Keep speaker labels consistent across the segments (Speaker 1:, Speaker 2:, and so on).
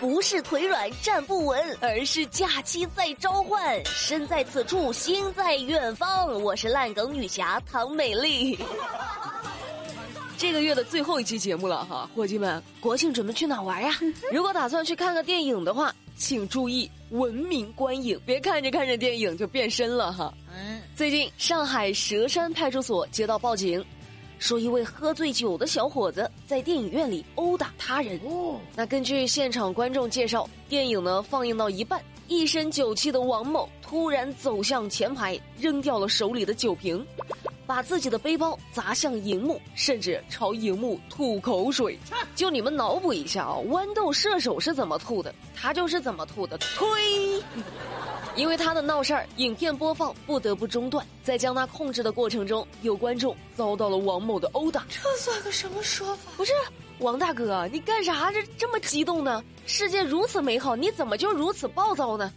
Speaker 1: 不是腿软站不稳，而是假期在召唤。身在此处，心在远方。我是烂梗女侠唐美丽。这个月的最后一期节目了哈，伙计们，国庆准备去哪玩呀？如果打算去看个电影的话，请注意文明观影，别看着看着电影就变身了哈。嗯，最近上海佘山派出所接到报警。说一位喝醉酒的小伙子在电影院里殴打他人。哦，那根据现场观众介绍，电影呢放映到一半，一身酒气的王某突然走向前排，扔掉了手里的酒瓶，把自己的背包砸向荧幕，甚至朝荧幕吐口水。就你们脑补一下啊，豌豆射手是怎么吐的，他就是怎么吐的。推。因为他的闹事儿，影片播放不得不中断。在将他控制的过程中，有观众遭到了王某的殴打。
Speaker 2: 这算个什么说法？
Speaker 1: 不是王大哥，你干啥这这么激动呢？世界如此美好，你怎么就如此暴躁呢？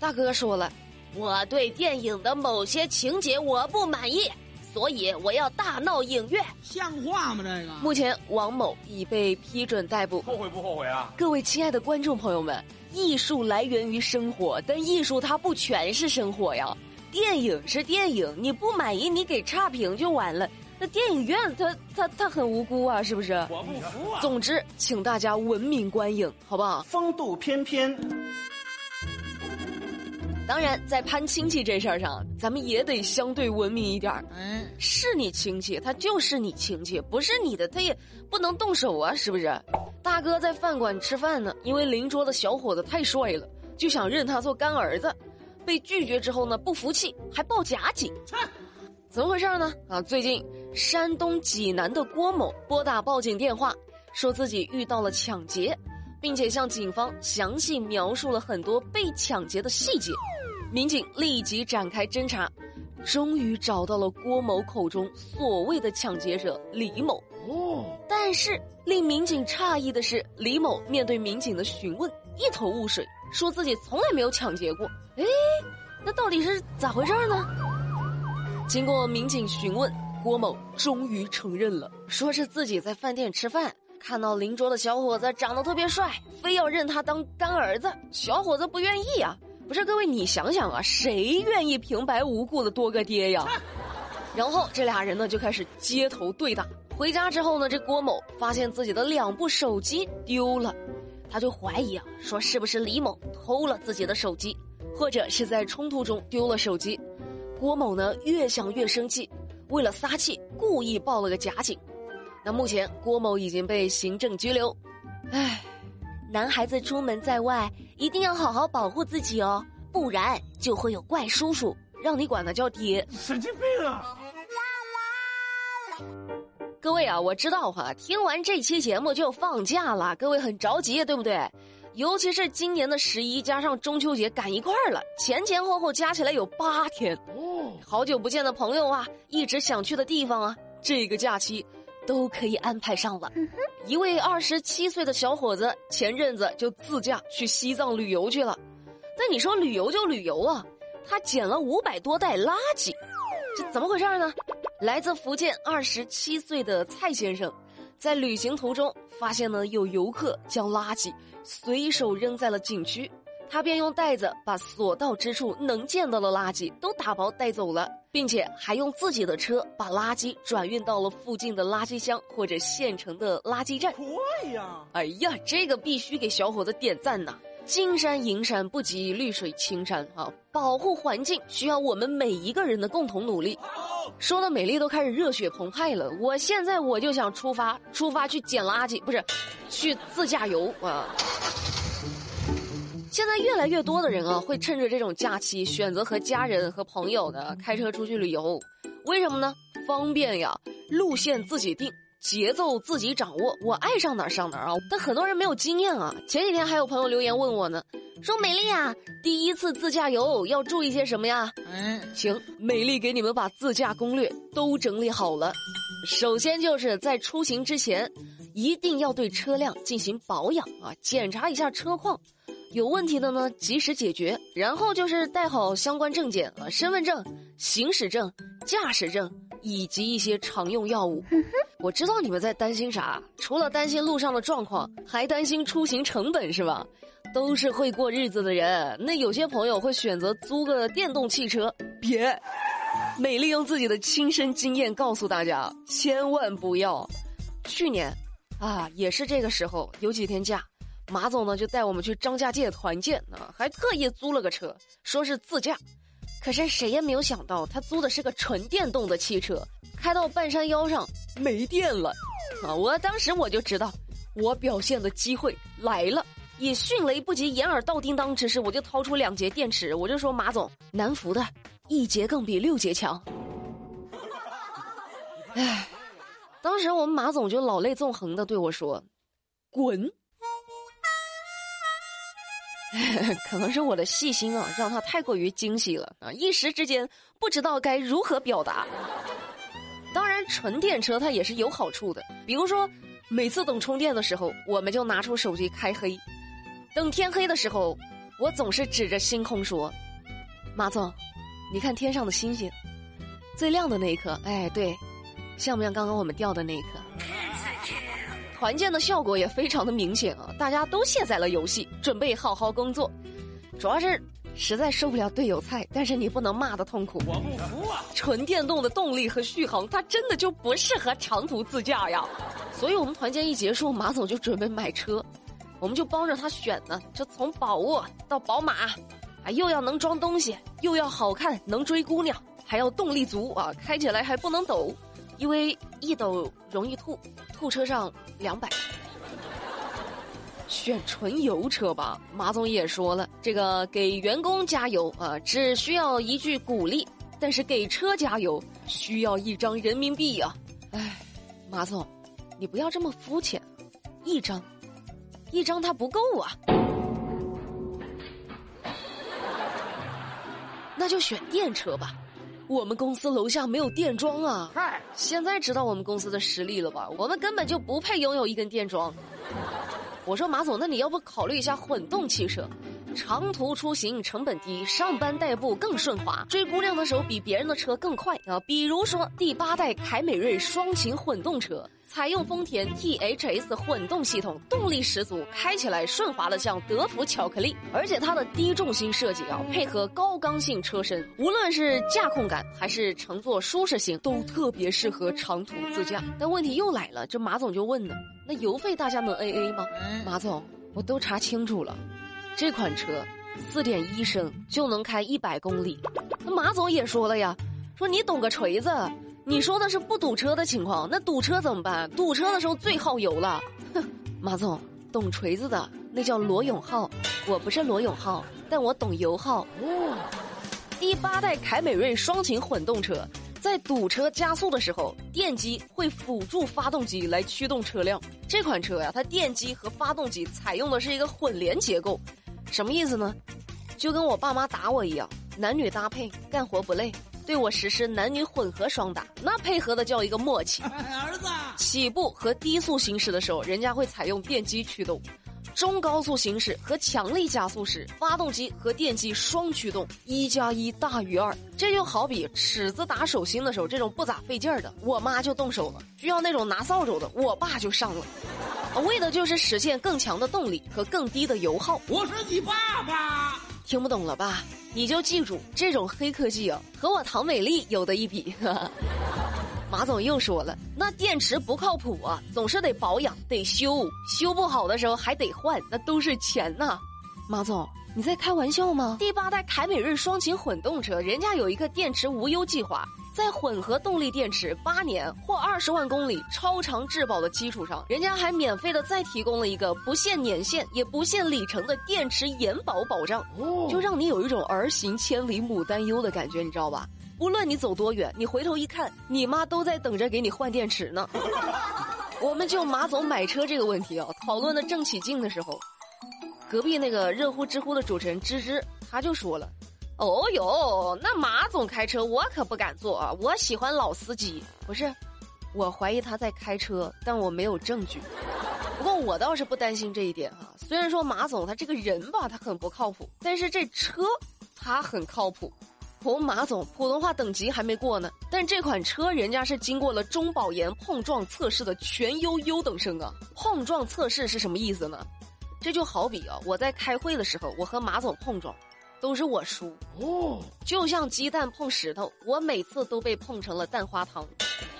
Speaker 1: 大哥说了，我对电影的某些情节我不满意，所以我要大闹影院。
Speaker 3: 像话吗？这个。
Speaker 1: 目前王某已被批准逮捕。
Speaker 4: 后悔不后悔啊？
Speaker 1: 各位亲爱的观众朋友们。艺术来源于生活，但艺术它不全是生活呀。电影是电影，你不满意你给差评就完了。那电影院它它它很无辜啊，是不是？
Speaker 4: 我不服啊！
Speaker 1: 总之，请大家文明观影，好不好？
Speaker 5: 风度翩翩。
Speaker 1: 当然，在攀亲戚这事儿上，咱们也得相对文明一点儿。嗯，是你亲戚，他就是你亲戚；不是你的，他也不能动手啊，是不是？大哥在饭馆吃饭呢，因为邻桌的小伙子太帅了，就想认他做干儿子，被拒绝之后呢，不服气还报假警。怎么回事呢？啊，最近山东济南的郭某拨打报警电话，说自己遇到了抢劫，并且向警方详细描述了很多被抢劫的细节。民警立即展开侦查，终于找到了郭某口中所谓的抢劫者李某。哦，但是令民警诧异的是，李某面对民警的询问一头雾水，说自己从来没有抢劫过。哎，那到底是咋回事呢？经过民警询问，郭某终于承认了，说是自己在饭店吃饭，看到邻桌的小伙子长得特别帅，非要认他当干儿子，小伙子不愿意啊。不是各位，你想想啊，谁愿意平白无故的多个爹呀？然后这俩人呢就开始街头对打。回家之后呢，这郭某发现自己的两部手机丢了，他就怀疑啊，说是不是李某偷了自己的手机，或者是在冲突中丢了手机。郭某呢越想越生气，为了撒气，故意报了个假警。那目前郭某已经被行政拘留。唉。男孩子出门在外，一定要好好保护自己哦，不然就会有怪叔叔让你管他叫爹。
Speaker 4: 神经病啊！
Speaker 1: 各位啊，我知道哈，听完这期节目就要放假了，各位很着急，对不对？尤其是今年的十一加上中秋节赶一块儿了，前前后后加起来有八天。哦，好久不见的朋友啊，一直想去的地方啊，这个假期。都可以安排上了。一位二十七岁的小伙子前阵子就自驾去西藏旅游去了。那你说旅游就旅游啊，他捡了五百多袋垃圾，这怎么回事呢？来自福建二十七岁的蔡先生，在旅行途中发现呢有游客将垃圾随手扔在了景区。他便用袋子把所到之处能见到的垃圾都打包带走了，并且还用自己的车把垃圾转运到了附近的垃圾箱或者县城的垃圾站。
Speaker 3: 快呀！
Speaker 1: 哎呀，这个必须给小伙子点赞呐！金山银山不及绿水青山啊！保护环境需要我们每一个人的共同努力。说的美丽都开始热血澎湃了，我现在我就想出发，出发去捡垃圾，不是，去自驾游啊！现在越来越多的人啊，会趁着这种假期选择和家人和朋友的开车出去旅游，为什么呢？方便呀，路线自己定，节奏自己掌握，我爱上哪儿上哪儿啊！但很多人没有经验啊。前几天还有朋友留言问我呢，说美丽啊，第一次自驾游要注意些什么呀？嗯，行，美丽给你们把自驾攻略都整理好了。首先就是在出行之前，一定要对车辆进行保养啊，检查一下车况。有问题的呢，及时解决。然后就是带好相关证件啊，身份证、行驶证、驾驶证以及一些常用药物。我知道你们在担心啥，除了担心路上的状况，还担心出行成本是吧？都是会过日子的人，那有些朋友会选择租个电动汽车，别。美丽用自己的亲身经验告诉大家，千万不要。去年，啊，也是这个时候，有几天假，马总呢就带我们去张家界团建啊，还特意租了个车，说是自驾。可是谁也没有想到，他租的是个纯电动的汽车，开到半山腰上没电了，啊！我当时我就知道，我表现的机会来了。以迅雷不及掩耳盗叮当之势，我就掏出两节电池，我就说马总，南孚的。一节更比六节强。唉，当时我们马总就老泪纵横的对我说：“滚！” 可能是我的细心啊，让他太过于惊喜了啊，一时之间不知道该如何表达。当然，纯电车它也是有好处的，比如说，每次等充电的时候，我们就拿出手机开黑。等天黑的时候，我总是指着星空说：“马总。”你看天上的星星，最亮的那一颗，哎，对，像不像刚刚我们掉的那一颗？团建的效果也非常的明显啊！大家都卸载了游戏，准备好好工作。主要是实在受不了队友菜，但是你不能骂的痛苦。
Speaker 4: 我不服啊！
Speaker 1: 纯电动的动力和续航，它真的就不适合长途自驾呀。所以我们团建一结束，马总就准备买车，我们就帮着他选呢，就从宝沃到宝马。啊，又要能装东西，又要好看，能追姑娘，还要动力足啊！开起来还不能抖，因为一抖容易吐，吐车上两百。选纯油车吧，马总也说了，这个给员工加油啊，只需要一句鼓励，但是给车加油需要一张人民币呀！哎，马总，你不要这么肤浅，一张，一张它不够啊。那就选电车吧，我们公司楼下没有电桩啊！嗨，现在知道我们公司的实力了吧？我们根本就不配拥有一根电桩。我说马总，那你要不考虑一下混动汽车？长途出行成本低，上班代步更顺滑，追姑娘的时候比别人的车更快啊！比如说第八代凯美瑞双擎混动车，采用丰田 T H S 混动系统，动力十足，开起来顺滑的像德芙巧克力。而且它的低重心设计啊，配合高刚性车身，无论是驾控感还是乘坐舒适性，都特别适合长途自驾。但问题又来了，这马总就问呢，那油费大家能 A A 吗？马总，我都查清楚了。这款车，四点一升就能开一百公里。那马总也说了呀，说你懂个锤子！你说的是不堵车的情况，那堵车怎么办？堵车的时候最耗油了。哼，马总懂锤子的那叫罗永浩，我不是罗永浩，但我懂油耗。第八代凯美瑞双擎混动车，在堵车加速的时候，电机会辅助发动机来驱动车辆。这款车呀，它电机和发动机采用的是一个混联结构。什么意思呢？就跟我爸妈打我一样，男女搭配，干活不累，对我实施男女混合双打，那配合的叫一个默契。儿子，起步和低速行驶的时候，人家会采用电机驱动；中高速行驶和强力加速时，发动机和电机双驱动，一加一大于二。这就好比尺子打手心的时候，这种不咋费劲儿的，我妈就动手了；需要那种拿扫帚的，我爸就上了。为的就是实现更强的动力和更低的油耗。
Speaker 3: 我是你爸爸，
Speaker 1: 听不懂了吧？你就记住，这种黑科技啊，和我唐美丽有的一比。马总又说了，那电池不靠谱啊，总是得保养，得修，修不好的时候还得换，那都是钱呐。马总，你在开玩笑吗？第八代凯美瑞双擎混动车，人家有一个电池无忧计划。在混合动力电池八年或二十万公里超长质保的基础上，人家还免费的再提供了一个不限年限也不限里程的电池延保保障，就让你有一种儿行千里母担忧的感觉，你知道吧？不论你走多远，你回头一看，你妈都在等着给你换电池呢。我们就马总买车这个问题啊，讨论的正起劲的时候，隔壁那个热乎知乎的主持人芝芝他就说了。哦哟，那马总开车我可不敢坐啊！我喜欢老司机。不是，我怀疑他在开车，但我没有证据。不过我倒是不担心这一点哈。虽然说马总他这个人吧，他很不靠谱，但是这车他很靠谱。我马总普通话等级还没过呢，但这款车人家是经过了中保研碰撞测试的全优优等生啊！碰撞测试是什么意思呢？这就好比啊，我在开会的时候，我和马总碰撞，都是我输哦，就像鸡蛋碰石头，我每次都被碰成了蛋花汤。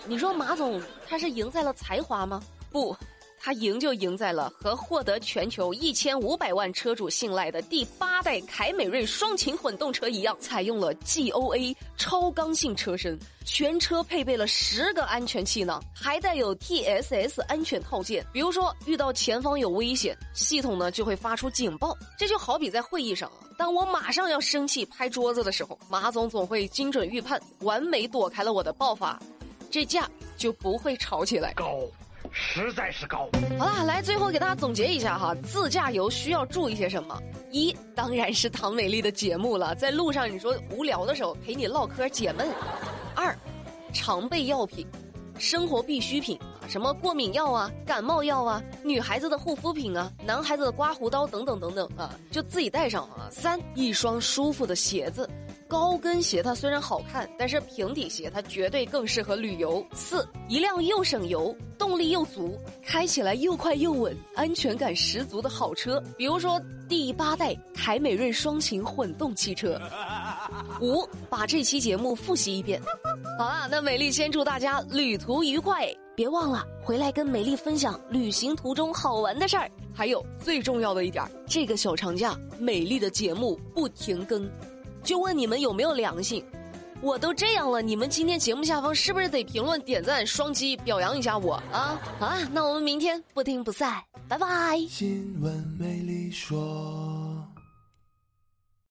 Speaker 1: 你说马总他是赢在了才华吗？不。他赢就赢在了和获得全球一千五百万车主信赖的第八代凯美瑞双擎混动车一样，采用了 GOA 超刚性车身，全车配备了十个安全气囊，还带有 TSS 安全套件。比如说遇到前方有危险，系统呢就会发出警报。这就好比在会议上，当我马上要生气拍桌子的时候，马总总会精准预判，完美躲开了我的爆发，这架就不会吵起来。
Speaker 4: 高。实在是高。
Speaker 1: 好了，来最后给大家总结一下哈，自驾游需要注意些什么？一，当然是唐美丽的节目了，在路上你说无聊的时候陪你唠嗑解闷。二，常备药品，生活必需品啊，什么过敏药啊、感冒药啊、女孩子的护肤品啊、男孩子的刮胡刀等等等等啊，就自己带上啊。三，一双舒服的鞋子。高跟鞋它虽然好看，但是平底鞋它绝对更适合旅游。四，一辆又省油、动力又足、开起来又快又稳、安全感十足的好车，比如说第八代凯美瑞双擎混动汽车。五，把这期节目复习一遍。好了，那美丽先祝大家旅途愉快，别忘了回来跟美丽分享旅行途中好玩的事儿。还有最重要的一点，这个小长假美丽的节目不停更。就问你们有没有良心？我都这样了，你们今天节目下方是不是得评论、点赞、双击表扬一下我啊？好啊，那我们明天不听不散，拜拜。新闻美丽说。